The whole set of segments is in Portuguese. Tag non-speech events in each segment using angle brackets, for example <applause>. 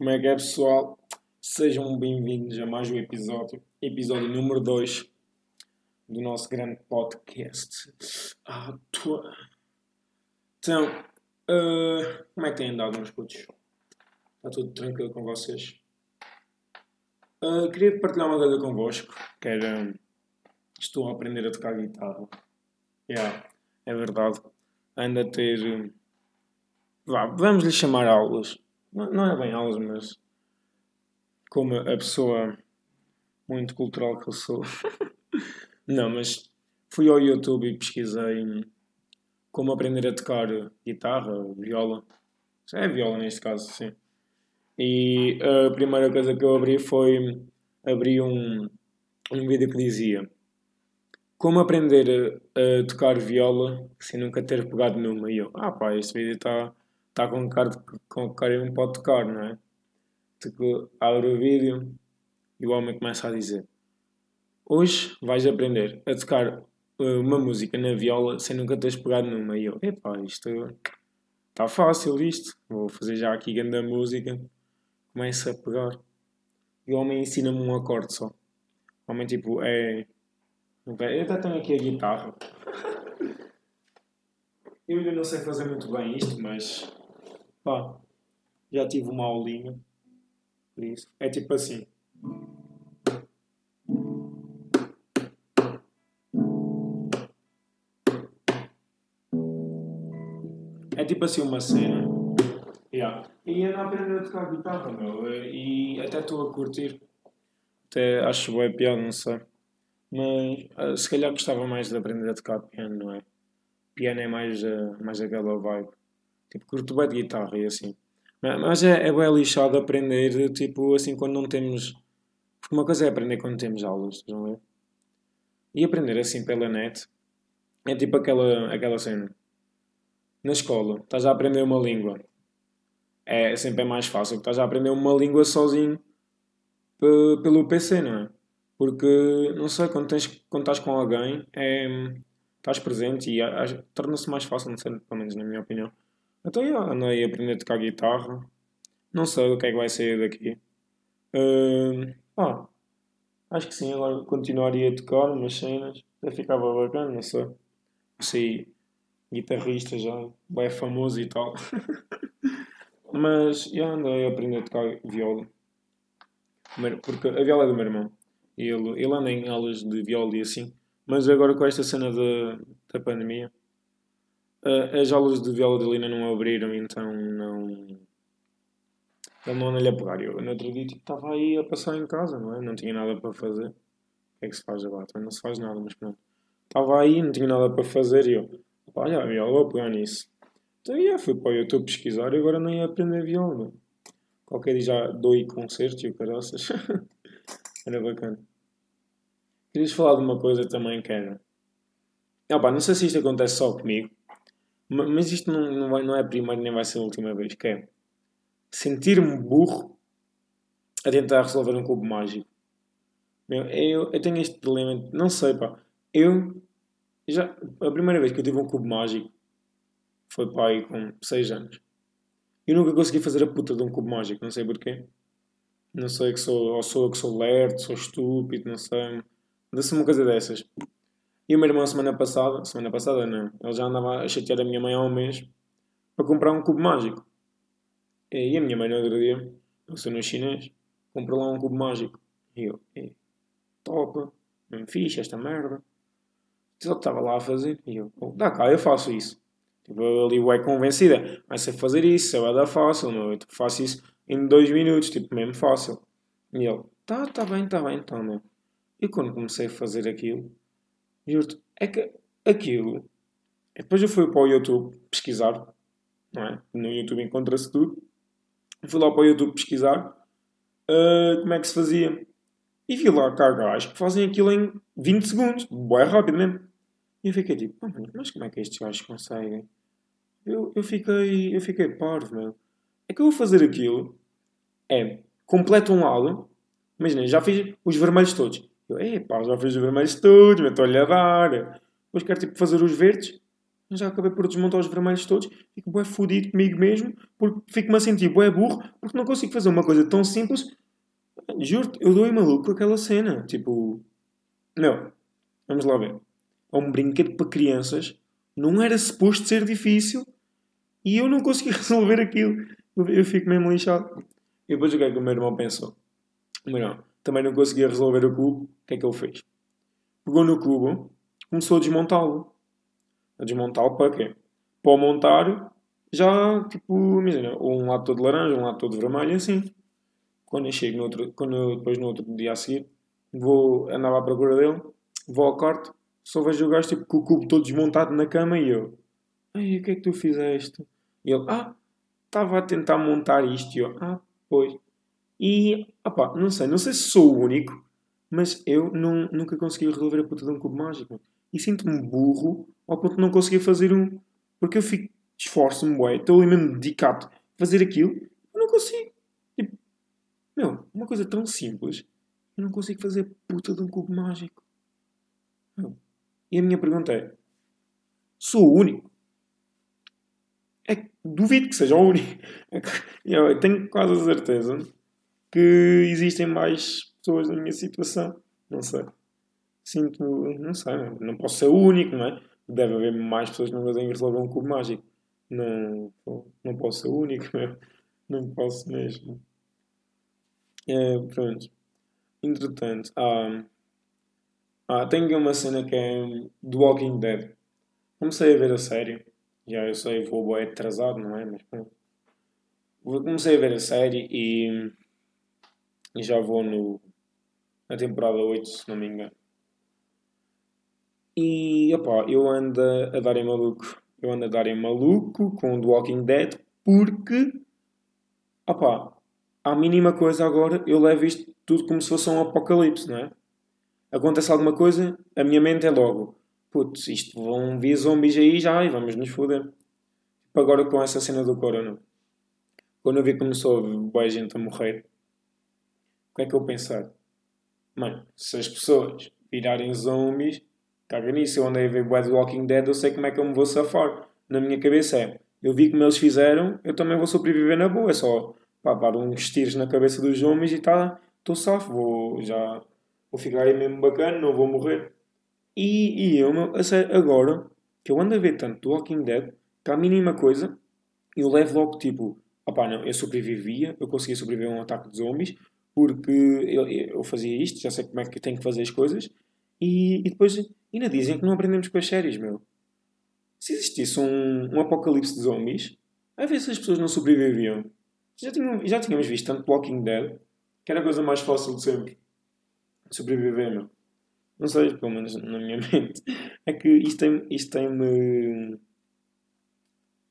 Como é que é, pessoal? Sejam bem-vindos a mais um episódio, episódio número 2 do nosso grande podcast. Ah, tô... Então, uh, como é que têm andado, meus putos? Está tudo tranquilo com vocês? Uh, queria partilhar uma coisa convosco, que era... Estou a aprender a tocar guitarra. Yeah, é verdade. Ando a ter... Vá, vamos lhe chamar aulas. Não, não é bem aulas, mas... Como a pessoa muito cultural que eu sou. <laughs> não, mas fui ao YouTube e pesquisei como aprender a tocar guitarra, viola. É viola neste caso, sim. E a primeira coisa que eu abri foi abri um, um vídeo que dizia como aprender a, a, tocar viola sem nunca ter pegado numa. E eu, ah pá, este vídeo está tá com cara com cara não pode tocar, não é? Tipo, abre o vídeo e o homem começa a dizer Hoje vais aprender a tocar uh, uma música na viola sem nunca teres pegado numa. E eu, epá, isto está fácil isto. Vou fazer já aqui grande música. Começa a pegar. E o homem ensina-me um acorde só. O homem tipo é. Eu até tenho aqui a guitarra. <laughs> Eu ainda não sei fazer muito bem isto, mas pá, já tive uma aulinha. Por isso. É tipo assim. É tipo assim uma cena. Yeah. E ando a aprender a tocar guitarra, meu. E até estou a curtir. Até acho bem pior, não sei. Mas uh, se calhar gostava mais de aprender a tocar piano, não é? Piano é mais, uh, mais aquela vibe. Tipo, curto bem de guitarra e assim. Mas, é, é bem lixado aprender, tipo, assim, quando não temos. Porque uma coisa é aprender quando temos aulas, não é? E aprender assim pela net é tipo aquela, aquela cena. Na escola, estás a aprender uma língua. É sempre é mais fácil estás a aprender uma língua sozinho pelo PC, não é? Porque, não sei, quando, tens, quando estás com alguém, é, estás presente e torna-se mais fácil, não sei, pelo menos na minha opinião. Então, eu andei a aprender a tocar guitarra. Não sei o que é que vai sair daqui. Uh, ah, acho que sim, agora continuaria a tocar umas cenas. Já ficava bacana, não sei. Sei, guitarrista já, bem famoso e tal. <laughs> Mas já andei a aprender a tocar viola. Porque a viola é do meu irmão. Ele, ele anda em aulas de viola e assim. Mas agora com esta cena da, da pandemia, uh, as aulas de viola de Lina não abriram, então não. Ele não anda-lhe a pegar. Eu no outro dia tipo, estava aí a passar em casa, não é? Não tinha nada para fazer. O que é que se faz agora? Também não se faz nada, mas pronto. Estava aí, não tinha nada para fazer e eu, olha, a viola, vou pegar nisso. Então, yeah, fui para o YouTube pesquisar e agora nem ia aprender viola. Qualquer dia já dou aí e o caraças. <laughs> era bacana. Querias falar de uma coisa também que era. Opa, não sei se isto acontece só comigo, mas isto não, não, vai, não é a primeira nem vai ser a última vez, que é sentir-me burro a tentar resolver um cubo mágico. Eu, eu tenho este problema, não sei pá, eu já, a primeira vez que eu tive um cubo mágico foi pá aí com 6 anos. Eu nunca consegui fazer a puta de um cubo mágico, não sei porquê. Não sei que sou, ou sou que sou lerdo, sou estúpido, não sei. Desse uma coisa dessas. E o meu irmão, semana passada, semana passada não, ele já andava a chatear a minha mãe há um mês para comprar um cubo mágico. E a minha mãe, no outro dia, eu no chinês, comprou lá um cubo mágico. E eu, e, top, bem fixe esta merda. Ele estava lá a fazer. E eu, oh, dá cá, eu faço isso. Tipo, ali é convencida. Mas sei fazer isso, vai dar fácil, meu. Eu faço isso em dois minutos, tipo, mesmo fácil. E ele, tá, tá bem, tá bem, então, meu. E quando comecei a fazer aquilo, Juro-te, é que aquilo. Depois eu fui para o YouTube pesquisar, não é? No YouTube encontra-se tudo. Fui lá para o YouTube pesquisar uh, como é que se fazia. E vi lá cá gajos que fazem aquilo em 20 segundos, bem rápido mesmo. E eu fiquei tipo, mas como é que estes gajos conseguem? Eu, eu fiquei, eu fiquei parvo, meu. É que eu vou fazer aquilo, é, completo um lado, imagina, já fiz os vermelhos todos. Eu, ei pá, já fiz os vermelhos todos, estou-lhe a dar. Depois quero tipo fazer os verdes. já acabei por desmontar os vermelhos todos, fico bué fodido comigo mesmo, porque fico-me a sentir bué burro, porque não consigo fazer uma coisa tão simples. Juro-te, eu dou-me maluco com aquela cena. Tipo, meu, vamos lá ver. É um brinquedo para crianças, não era suposto ser difícil, e eu não consegui <laughs> resolver aquilo. Eu fico mesmo lixado. E depois o que é que o meu irmão pensou? O meu irmão também não conseguia resolver o cubo, o que é que ele fez? Pegou no cubo, começou a desmontá-lo a desmontá-lo para quê? Para montar já, tipo, imagina, um lado todo laranja, um lado todo vermelho, assim. Quando eu chego no outro, quando eu, depois no outro dia a seguir, vou, andava à procura dele, vou ao quarto, só vejo o gajo tipo, com o cubo todo desmontado na cama e eu, ai, o que é que tu fizeste? E ele, ah, estava a tentar montar isto. E eu, ah, pois. E, opá, não sei, não sei se sou o único, mas eu não, nunca consegui resolver a puta de um cubo mágico. E sinto-me burro ao ponto de não conseguir fazer um. Porque eu fico, esforço-me, ué, estou ali mesmo dedicado a fazer aquilo, eu não consigo. Tipo, meu, uma coisa tão simples, eu não consigo fazer puta de um cubo mágico. Meu. E a minha pergunta é: sou o único? É duvido que seja o único. <laughs> É eu tenho quase a certeza que existem mais pessoas na minha situação. Não sei. Sinto, não sei, não posso ser o único, não é? deve haver mais pessoas que não conseguem resolver um cubo mágico. Não, não posso ser o único, <laughs> meu. não posso mesmo. É, pronto. Entretanto, ah, ah, tenho uma cena que é do Walking Dead. Comecei a ver a série. Já eu sei, vou é atrasado, não é? Mas pronto. Comecei a ver a série e, e já vou no, na temporada 8, se não me engano. E opá, eu ando a dar em maluco. Eu ando a dar em maluco com The Walking Dead porque opá, à mínima coisa agora eu levo isto tudo como se fosse um apocalipse, não é? Acontece alguma coisa, a minha mente é logo putz, isto vão vir zombies aí já e vamos nos foder. Tipo agora com essa cena do corona. Quando eu vi que começou a boa gente a morrer, o que é que eu pensar? Mano, se as pessoas virarem zombies, Caga nisso, eu andei a ver Bad Walking Dead, eu sei como é que eu me vou safar. Na minha cabeça é, eu vi como eles fizeram, eu também vou sobreviver na boa. É só pá, dar uns tiros na cabeça dos homens e tá, estou safo, vou já vou ficar aí mesmo bacana, não vou morrer. E, e eu, agora que eu ando a ver tanto do Walking Dead, que a mínima coisa, eu levo logo tipo, opá, não, eu sobrevivia, eu conseguia sobreviver a um ataque de zombies, porque eu, eu fazia isto, já sei como é que tenho que fazer as coisas, e, e depois ainda dizem que não aprendemos com as séries, meu. Se existisse um, um apocalipse de zombies, a ver se as pessoas não sobreviviam. Já, tinham, já tínhamos visto tanto Walking Dead, que era a coisa mais fácil de sempre. Sobreviver, meu. Não sei, pelo menos na minha <laughs> mente. É que isto tem-me. Isto tem-me.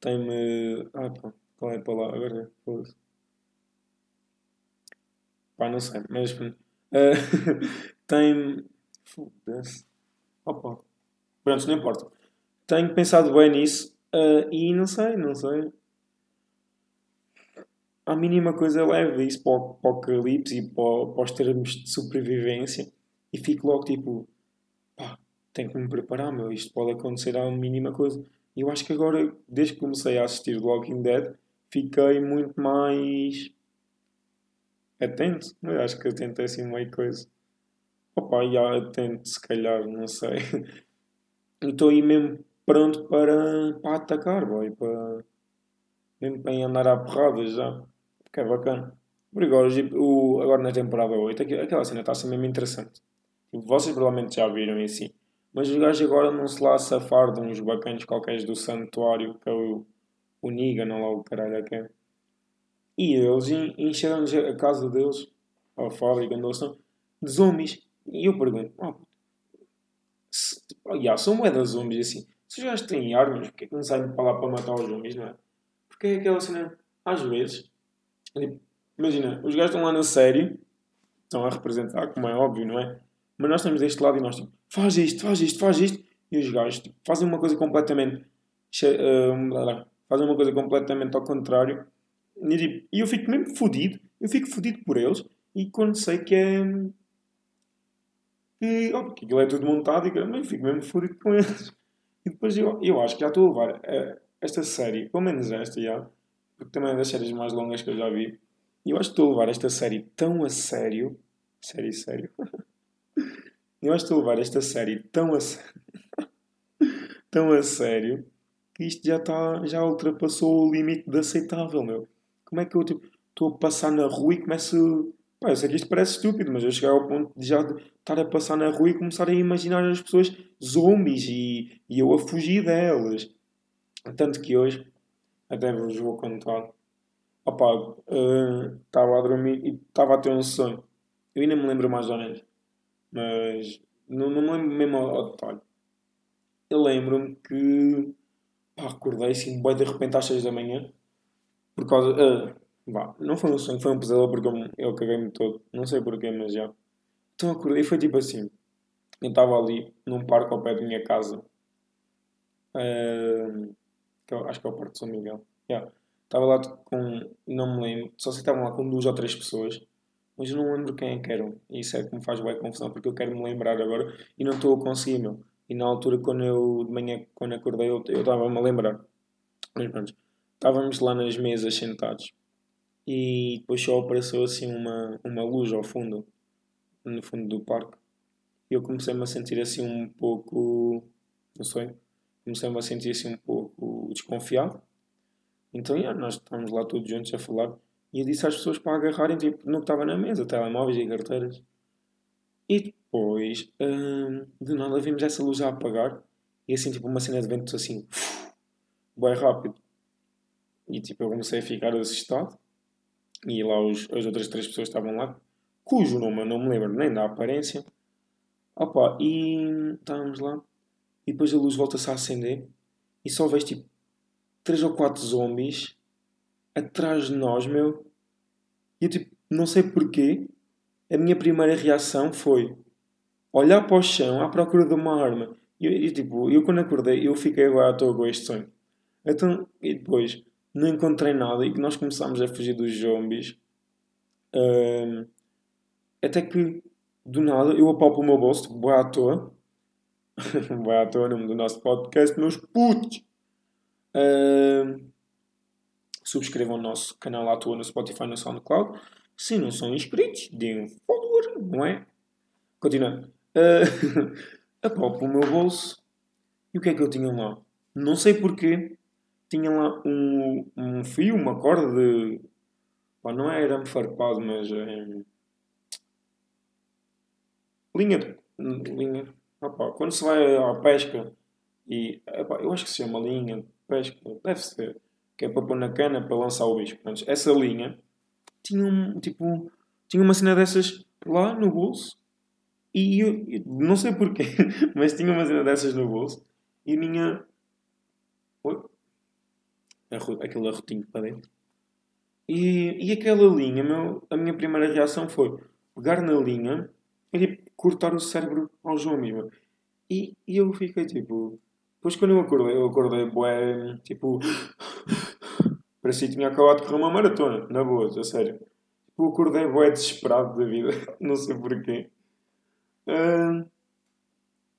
Tem-me. Ah, pá. Qual é a palavra? Agora. Pá, não sei. Mas. Uh, <laughs> tem-me. Foda-se. Opa. Pronto, não importa. Tenho pensado bem nisso uh, e não sei, não sei. A mínima coisa leva isso para o apocalipse e para, para os termos de sobrevivência e fico logo tipo, pá, tenho que me preparar, meu, isto pode acontecer a mínima coisa. E eu acho que agora, desde que comecei a assistir Walking Dead, fiquei muito mais atento. Eu acho que atento é assim meio coisa. Opa, já tento, se calhar, não sei. <laughs> Estou aí mesmo pronto para, para atacar, boy, para, mesmo para andar à porrada já. Que é bacana. Por agora, o, agora na temporada 8, aquela cena está a ser mesmo interessante. Tipo, vocês provavelmente já viram em si. Mas os gajos agora não se lá safar de uns bacanos qualquer do santuário, que é o, o Niga, não lá o caralho que é. E eles encheram a casa deles, a fábrica onde eles estão, de zombies. E eu pergunto, oh, se, tipo, oh, yeah, são moedas zombies assim. Se os gajos têm armas, porque é que não saem para lá para matar os zombies, não é? Porque é aquela cena, às vezes, tipo, imagina, os gajos estão lá na série, estão a representar, como é óbvio, não é? Mas nós estamos deste lado e nós tipo, faz isto, faz isto, faz isto. E os gajos tipo, fazem uma coisa completamente. Uh, fazem uma coisa completamente ao contrário. E, eu fico mesmo fodido. Eu fico fodido por eles. E quando sei que é e, oh, porque aquilo é tudo montado e eu fico mesmo fúrico com eles. E depois eu, eu acho que já estou a levar uh, esta série, pelo menos esta já, porque também é das séries mais longas que eu já vi. E eu acho que estou a levar esta série tão a sério. Série sério? <laughs> eu acho que estou a levar esta série tão a sério. <laughs> tão a sério que isto já, está já ultrapassou o limite de aceitável, meu. Como é que eu tipo, estou a passar na rua e começo. Pá, eu sei que isto parece estúpido, mas eu cheguei ao ponto de já estar a passar na rua e começar a imaginar as pessoas zombies e, e eu a fugir delas. Tanto que hoje, até vos vou contar, opá, estava uh, a dormir e estava a ter um sonho. Eu ainda me lembro mais ou menos, mas não, não me lembro mesmo ao, ao detalhe. Eu lembro-me que pá, acordei assim, bem de repente às 6 da manhã, por causa. Uh, vá, não foi um sonho, foi um pesadelo porque eu, eu caguei-me todo. Não sei porquê, mas já. Então acordei e foi tipo assim. Eu estava ali num parque ao pé da minha casa. Uh, acho que é o Parque de São Miguel. Yeah. Estava lá com. Não me lembro. Só sei que estavam lá com duas ou três pessoas. Mas eu não lembro quem é que eram. E isso é que me faz bem confusão porque eu quero me lembrar agora e não estou a conseguir, meu. E na altura, quando eu de manhã, quando acordei, eu estava-me a lembrar. Mas pronto, estávamos lá nas mesas sentados e depois só apareceu assim uma, uma luz ao fundo, no fundo do parque. E eu comecei-me a sentir assim um pouco, não sei, comecei-me a sentir assim um pouco desconfiado. Então, yeah, nós estávamos lá todos juntos a falar e eu disse às pessoas para agarrarem tipo, no que estava na mesa, telemóveis e carteiras. E depois, hum, de nada, vimos essa luz a apagar e assim, tipo, uma cena de ventos assim, <sniffs> bem rápido. E tipo, eu comecei a ficar assustado. E lá os, as outras três pessoas estavam lá, cujo nome eu não me lembro nem da aparência. Opa, e estávamos lá. E depois a luz volta-se a acender e só vês tipo três ou quatro zombies atrás de nós, meu. E eu tipo, não sei porquê, a minha primeira reação foi olhar para o chão à procura de uma arma. E tipo, eu quando acordei, eu fiquei agora à toa com este sonho. Então, e depois, não encontrei nada e que nós começámos a fugir dos zombies. Um, até que, do nada, eu apalpo o meu bolso, tipo, à toa. <laughs> Vai à toa, nome do nosso podcast, meus putos! Um, subscrevam o nosso canal à toa no Spotify no SoundCloud. Se não são inscritos, deem um follower, não é? Continuando. Uh, <laughs> apalpo o meu bolso. E o que é que eu tinha lá? Não sei porquê. Tinha lá um, um fio, uma corda de. Pá, não é arame farpado, mas. É... Linha de. Linha. Quando se vai à pesca e. Eu acho que se chama linha de pesca. Deve ser. Que é para pôr na cana para lançar o bicho. Portanto, essa linha tinha um tipo. Tinha uma cena dessas lá no bolso. E eu, eu não sei porquê, <laughs> mas tinha uma cena dessas no bolso. E minha. Aquele arrotinho para dentro. E, e aquela linha, meu, a minha primeira reação foi pegar na linha e tipo, cortar o cérebro ao João Mima. E, e eu fiquei tipo. Depois quando eu acordei, eu acordei, bué, tipo. <laughs> Parecia que tinha acabado de correr uma maratona, na boa, a sério. Tipo, acordei bué desesperado da vida, <laughs> não sei porquê. Uh,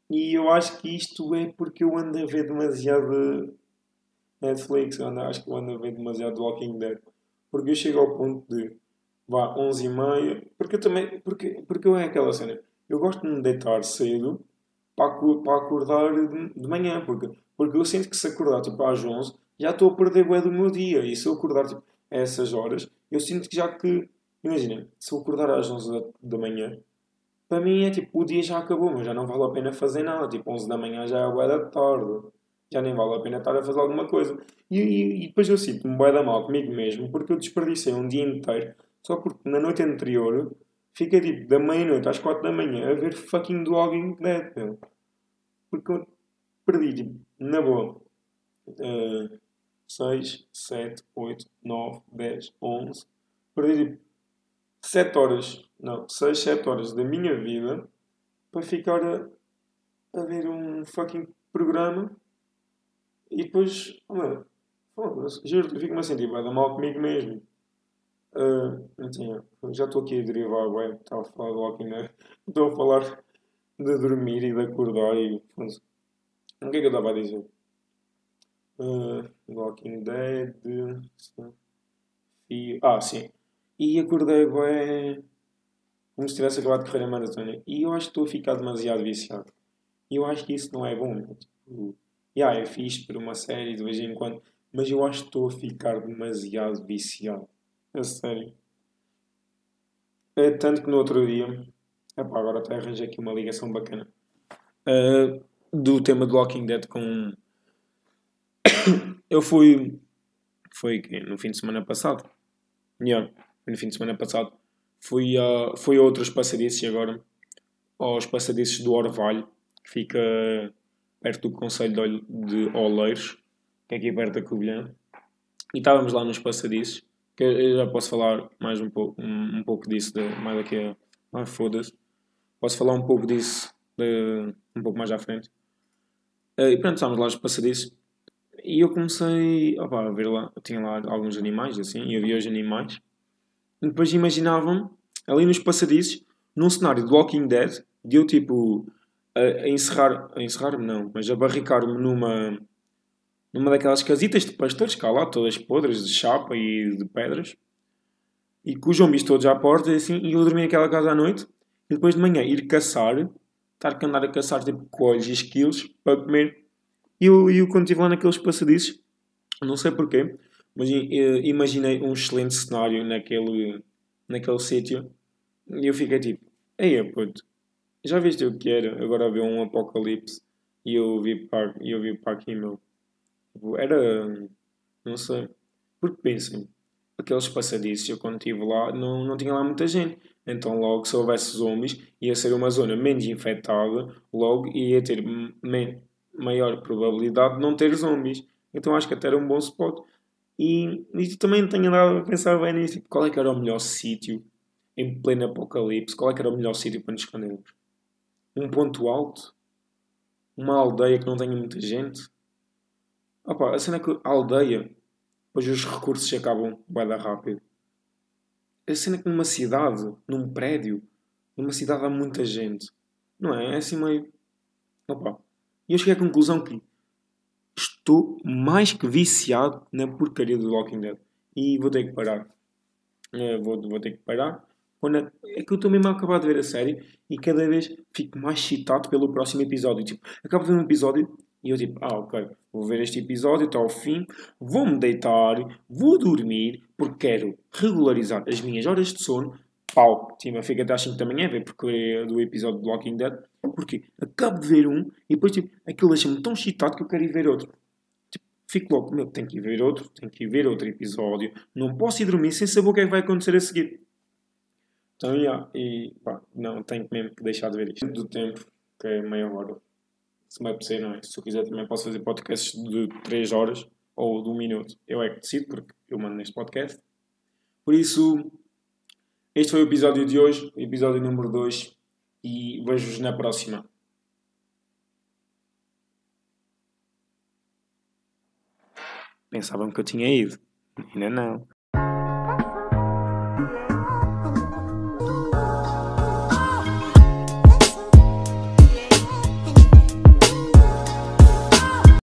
e eu acho que isto é porque eu ando a ver demasiado Netflix, acho que eu ando a ver demasiado Walking Dead. Porque eu chego ao ponto de vá 11 e meia, porque eu também, porque, porque eu é aquela cena, eu gosto de me deitar cedo para, para acordar de, de manhã, porque, porque eu sinto que se acordar tipo às 11 já estou a perder o do meu dia. E se eu acordar tipo, a essas horas, eu sinto que já que. Imagina, se eu acordar às 11 da, da manhã, para mim é tipo, o dia já acabou, mas já não vale a pena fazer nada. Tipo, 11 da manhã já é o da tarde. Já nem vale a pena estar a fazer alguma coisa. E, e, e depois eu sinto-me bué da mal comigo mesmo, porque eu desperdicei um dia inteiro, só porque na noite anterior fiquei tipo da meia-noite às 4 da manhã a ver fucking do Walking Dead, meu. Porque eu perdi, tipo, na boa. Uh, 6, 7, 8, 9, 10, 11. Perdi tipo 7 horas, não, 6, 7 horas da minha vida para ficar a, a ver um fucking programa e depois, oh, mano, foda-se, juro, fico-me a sentir dar mal comigo mesmo. Uh, então, já estou aqui a derivar, ué, estava a falar de Walking Dead, <laughs> estou a falar de dormir e de acordar e O que é que eu estava a dizer? Uh, Walking Dead. E, ah, sim. E acordei bem. Como se tivesse acabado de correr a maratona. E eu acho que estou a ficar demasiado viciado. E eu acho que isso não é bom. Tipo, yeah, é fixe por uma série de vez em quando. Mas eu acho que estou a ficar demasiado viciado. A sério. É, tanto que no outro dia. Epá, agora até arranjei aqui uma ligação bacana. Uh, do tema do Walking Dead com. <coughs> eu fui. Foi no fim de semana passado. Yeah, no fim de semana passado. Fui a, fui a outros passadiços agora. Aos passadiços do Orvalho, que fica perto do Conselho de Oleiros, que é aqui perto da Covilhã. E estávamos lá nos passadiços que eu já posso falar mais um pouco, um, um pouco disso, de, mais daqui a. Ah, foda-se. Posso falar um pouco disso de, um pouco mais à frente. Uh, e pronto, estávamos lá nos passadiços. E eu comecei opa, a ver lá. Eu tinha lá alguns animais, assim, e havia os animais. E depois imaginavam ali nos passadiços, num cenário de Walking Dead, de eu tipo. A, encerrar. A encerrar-me não, mas a barricar-me numa numa daquelas casitas de pastores, cá lá, todas podres de chapa e de pedras, e com os zombies todos à porta, e assim, e eu dormi naquela casa à noite, e depois de manhã ir caçar, estar a andar a caçar tipo coelhos e esquilos para comer. E eu, eu quando estive lá naqueles passadiços, não sei porquê, mas imaginei um excelente cenário naquele, naquele sítio, e eu fiquei tipo, ei, puto, já viste o que era agora ver um apocalipse? E eu vi para, eu vi meu. Tipo, era. Não sei. Porque pensem, aqueles passadiços, eu quando estive lá, não, não tinha lá muita gente. Então, logo, se houvesse zombies, ia ser uma zona menos infectada, logo ia ter maior probabilidade de não ter zombies. Então, acho que até era um bom spot. E, e também tenho andado a pensar bem nisso. Tipo, qual é que era o melhor sítio em pleno apocalipse? Qual é que era o melhor sítio para nos escondermos? Um ponto alto? Uma aldeia que não tenha muita gente? Opa, a cena é que a aldeia, depois os recursos se acabam bem rápido. A cena é que numa cidade, num prédio, numa cidade há muita gente. Não é? É assim meio. Opa. E eu cheguei à conclusão que estou mais que viciado na porcaria do Walking Dead. E vou ter que parar. É, vou, vou ter que parar. É, é que eu estou mesmo a acabar de ver a série e cada vez fico mais excitado pelo próximo episódio. Tipo, acabo de ver um episódio e eu tipo, ah, ok, vou ver este episódio até ao fim, vou-me deitar, vou dormir, porque quero regularizar as minhas horas de sono. Pau, tipo, fica até às 5 da manhã, ver porque é do episódio do Walking Dead, porque acabo de ver um e depois tipo, aquilo deixa-me tão excitado que eu quero ir ver outro. Tipo, fico logo, meu, tenho que ir ver outro, tenho que ir ver outro episódio, não posso ir dormir sem saber o que é que vai acontecer a seguir. Então, yeah, e pá, não, tenho mesmo que deixar de ver isto. Do tempo, que é meia hora se me apetecer, não é? Se eu quiser também posso fazer podcasts de 3 horas ou de 1 minuto. Eu é que decido, porque eu mando neste podcast. Por isso, este foi o episódio de hoje, episódio número 2, e vejo-vos na próxima. Pensavam que eu tinha ido. Ainda não.